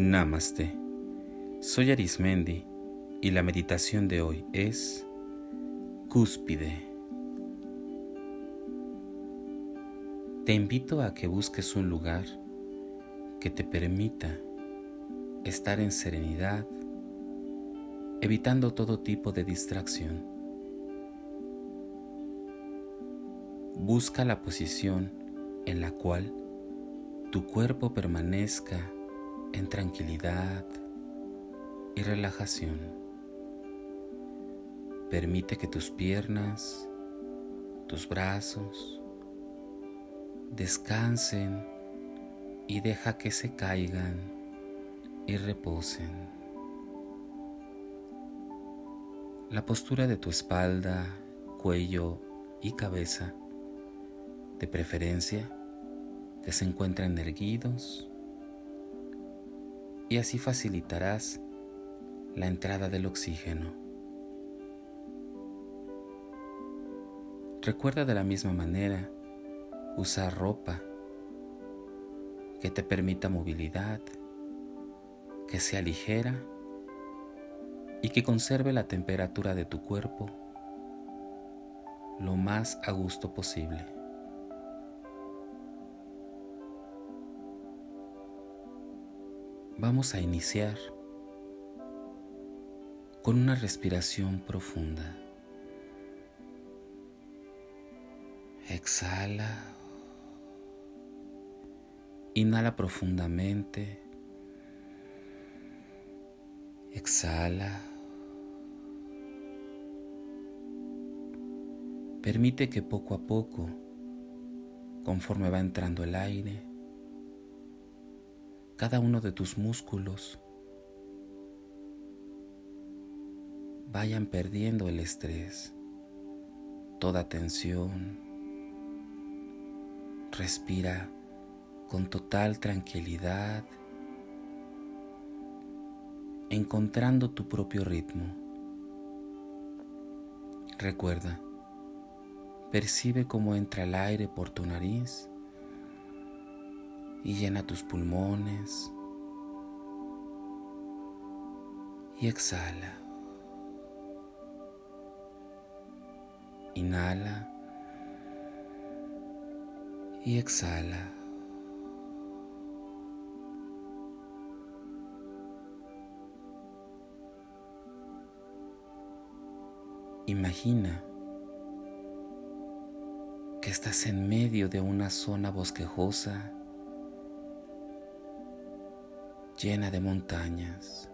Namaste. Soy Arismendi y la meditación de hoy es Cúspide. Te invito a que busques un lugar que te permita estar en serenidad, evitando todo tipo de distracción. Busca la posición en la cual tu cuerpo permanezca en tranquilidad y relajación. Permite que tus piernas, tus brazos descansen y deja que se caigan y reposen. La postura de tu espalda, cuello y cabeza, de preferencia, que se encuentran erguidos y así facilitarás la entrada del oxígeno. Recuerda de la misma manera usar ropa que te permita movilidad, que sea ligera y que conserve la temperatura de tu cuerpo lo más a gusto posible. Vamos a iniciar con una respiración profunda. Exhala. Inhala profundamente. Exhala. Permite que poco a poco, conforme va entrando el aire, cada uno de tus músculos vayan perdiendo el estrés, toda tensión. Respira con total tranquilidad, encontrando tu propio ritmo. Recuerda, percibe cómo entra el aire por tu nariz y llena tus pulmones y exhala. Inhala y exhala. Imagina que estás en medio de una zona bosquejosa llena de montañas.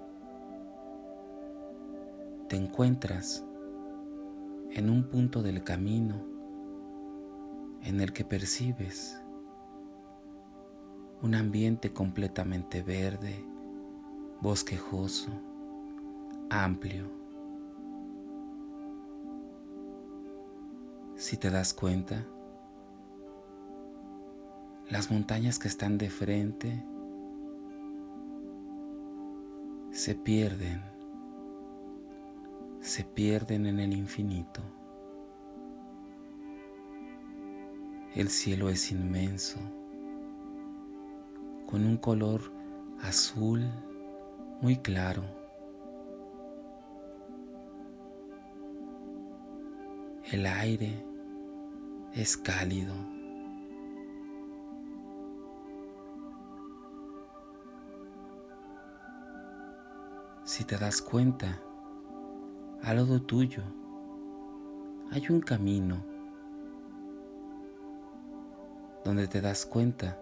Te encuentras en un punto del camino en el que percibes un ambiente completamente verde, bosquejoso, amplio. Si te das cuenta, las montañas que están de frente se pierden, se pierden en el infinito. El cielo es inmenso, con un color azul muy claro. El aire es cálido. Si te das cuenta, al lado tuyo hay un camino donde te das cuenta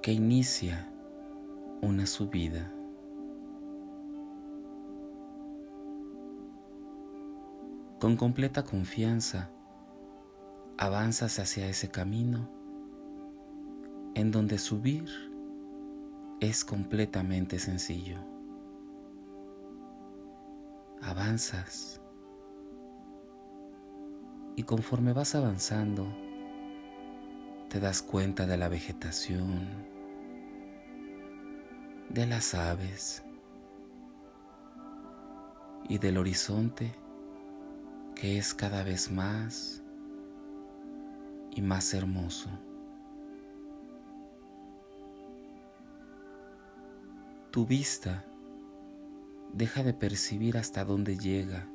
que inicia una subida. Con completa confianza avanzas hacia ese camino en donde subir es completamente sencillo. Avanzas y conforme vas avanzando, te das cuenta de la vegetación, de las aves y del horizonte que es cada vez más y más hermoso. Tu vista deja de percibir hasta dónde llega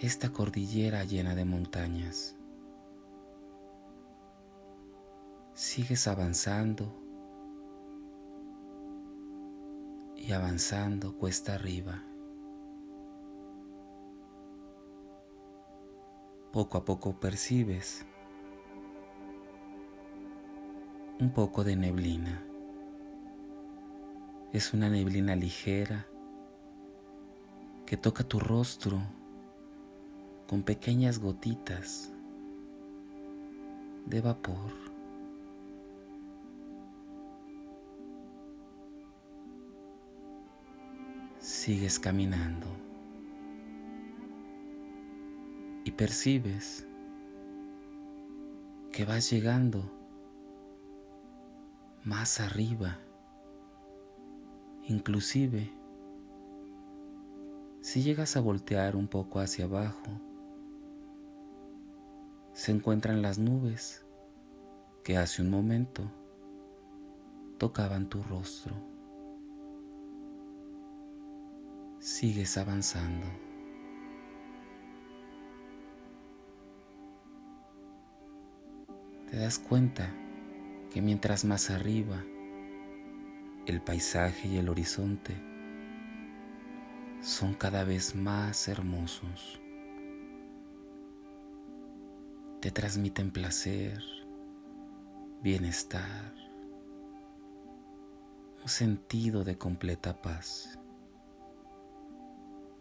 esta cordillera llena de montañas. Sigues avanzando y avanzando cuesta arriba. Poco a poco percibes un poco de neblina. Es una neblina ligera que toca tu rostro con pequeñas gotitas de vapor. Sigues caminando y percibes que vas llegando más arriba, inclusive si llegas a voltear un poco hacia abajo, se encuentran las nubes que hace un momento tocaban tu rostro. Sigues avanzando. Te das cuenta que mientras más arriba el paisaje y el horizonte son cada vez más hermosos. Te transmiten placer, bienestar, un sentido de completa paz.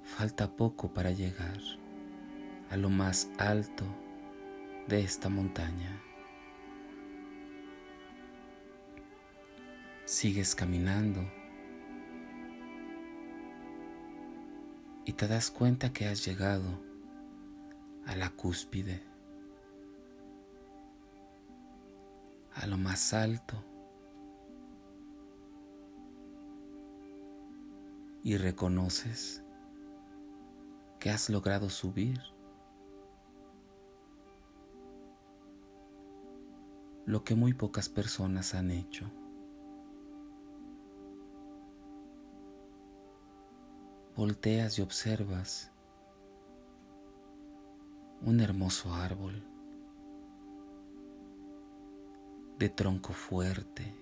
Falta poco para llegar a lo más alto de esta montaña. Sigues caminando y te das cuenta que has llegado a la cúspide, a lo más alto, y reconoces que has logrado subir lo que muy pocas personas han hecho. Volteas y observas un hermoso árbol de tronco fuerte.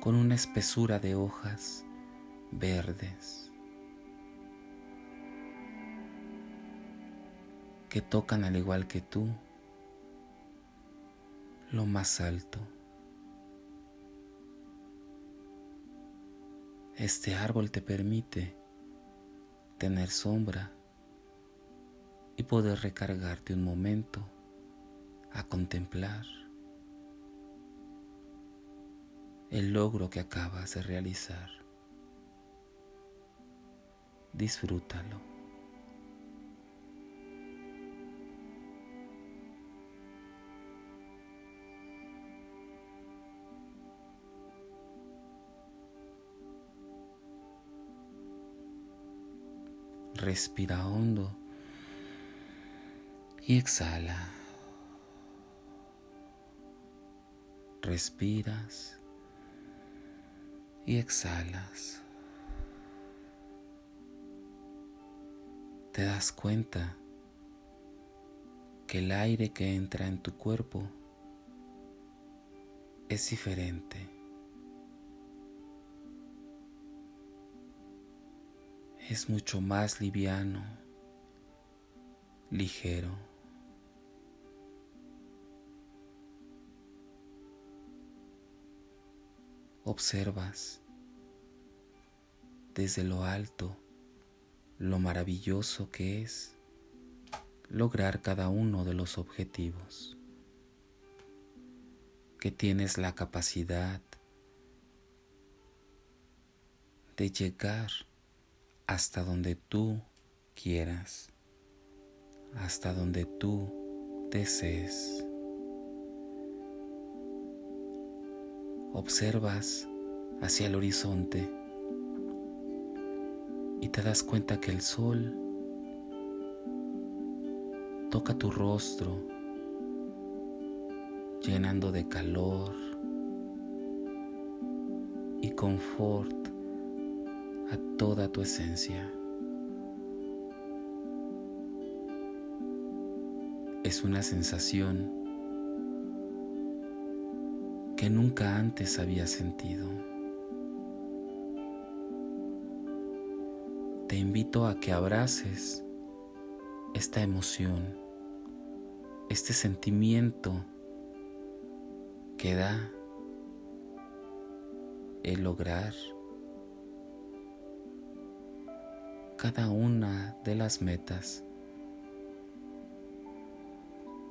con una espesura de hojas verdes que tocan al igual que tú lo más alto. Este árbol te permite tener sombra y poder recargarte un momento a contemplar el logro que acabas de realizar. Disfrútalo. Respira hondo y exhala. Respiras y exhalas. Te das cuenta que el aire que entra en tu cuerpo es diferente. Es mucho más liviano, ligero. Observas desde lo alto lo maravilloso que es lograr cada uno de los objetivos, que tienes la capacidad de llegar hasta donde tú quieras, hasta donde tú desees. Observas hacia el horizonte y te das cuenta que el sol toca tu rostro llenando de calor y confort a toda tu esencia. Es una sensación que nunca antes había sentido. Te invito a que abraces esta emoción, este sentimiento que da el lograr cada una de las metas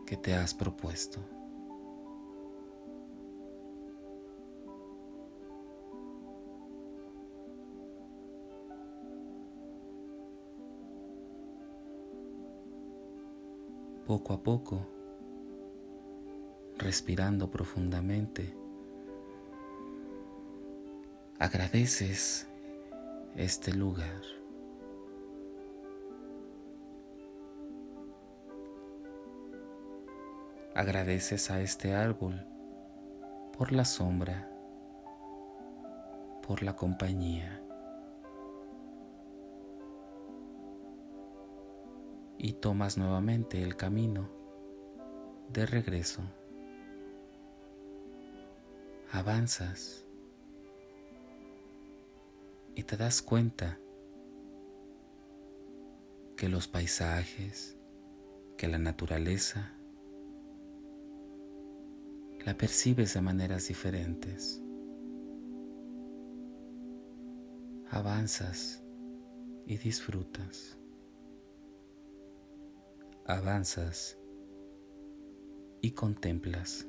que te has propuesto. Poco a poco, respirando profundamente, agradeces este lugar. Agradeces a este árbol por la sombra, por la compañía. Y tomas nuevamente el camino de regreso. Avanzas y te das cuenta que los paisajes, que la naturaleza, la percibes de maneras diferentes. Avanzas y disfrutas. Avanzas y contemplas.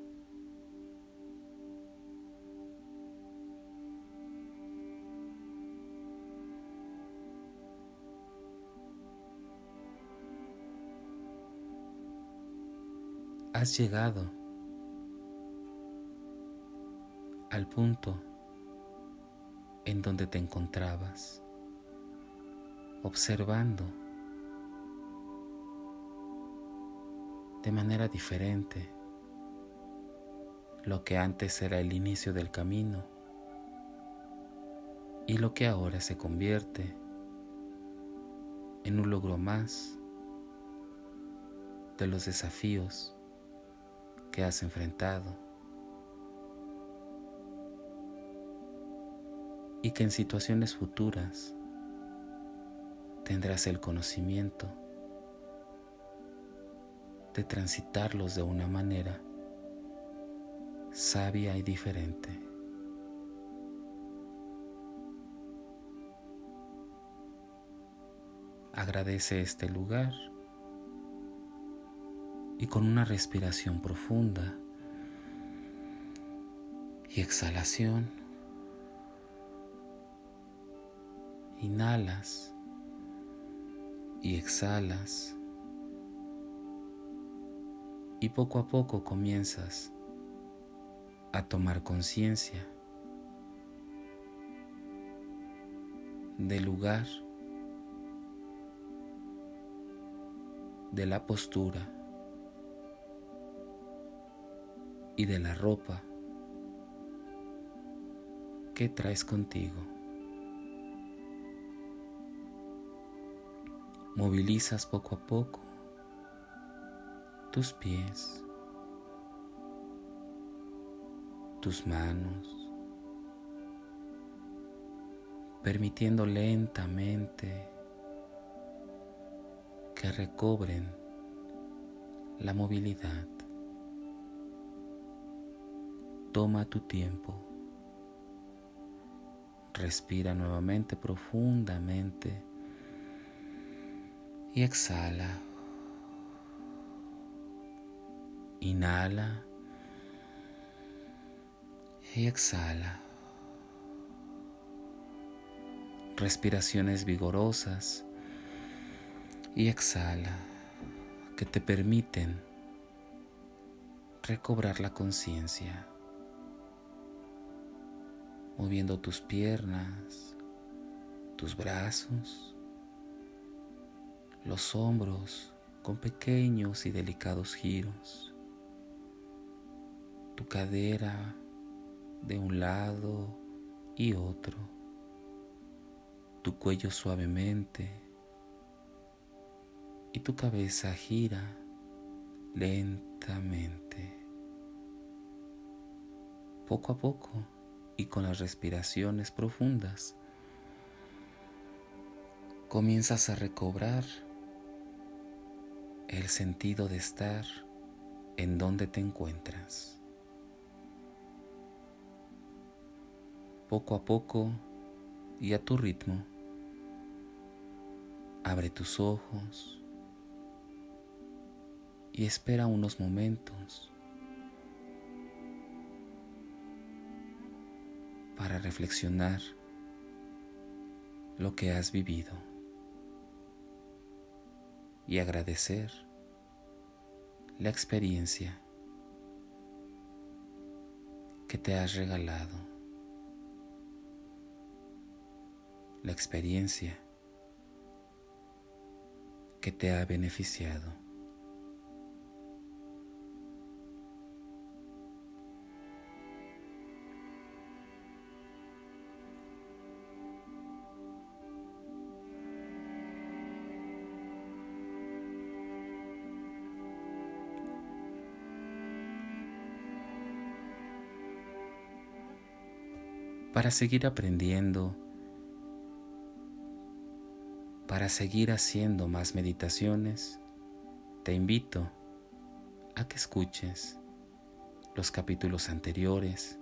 Has llegado al punto en donde te encontrabas, observando de manera diferente lo que antes era el inicio del camino y lo que ahora se convierte en un logro más de los desafíos que has enfrentado. Y que en situaciones futuras tendrás el conocimiento de transitarlos de una manera sabia y diferente. Agradece este lugar y con una respiración profunda y exhalación Inhalas y exhalas. Y poco a poco comienzas a tomar conciencia del lugar, de la postura y de la ropa que traes contigo. Movilizas poco a poco tus pies, tus manos, permitiendo lentamente que recobren la movilidad. Toma tu tiempo. Respira nuevamente profundamente y exhala. Inhala y exhala. Respiraciones vigorosas y exhala que te permiten recobrar la conciencia, moviendo tus piernas, tus brazos los hombros con pequeños y delicados giros, tu cadera de un lado y otro, tu cuello suavemente. Y tu cabeza gira lentamente. Poco a poco y con las respiraciones profundas, comienzas a recobrar el sentido de estar en donde te encuentras. Poco a poco y a tu ritmo, abre tus ojos y espera unos momentos para reflexionar lo que has vivido y agradecer la experiencia que te has regalado, la experiencia que te ha beneficiado. Para seguir aprendiendo, para seguir haciendo más meditaciones, te invito a que escuches los capítulos anteriores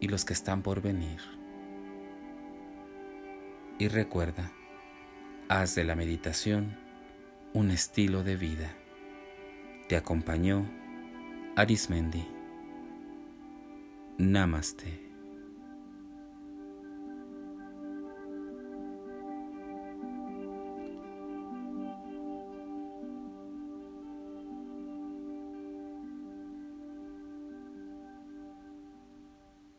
y los que están por venir. Y recuerda, haz de la meditación un estilo de vida. Te acompañó Arismendi. Namaste.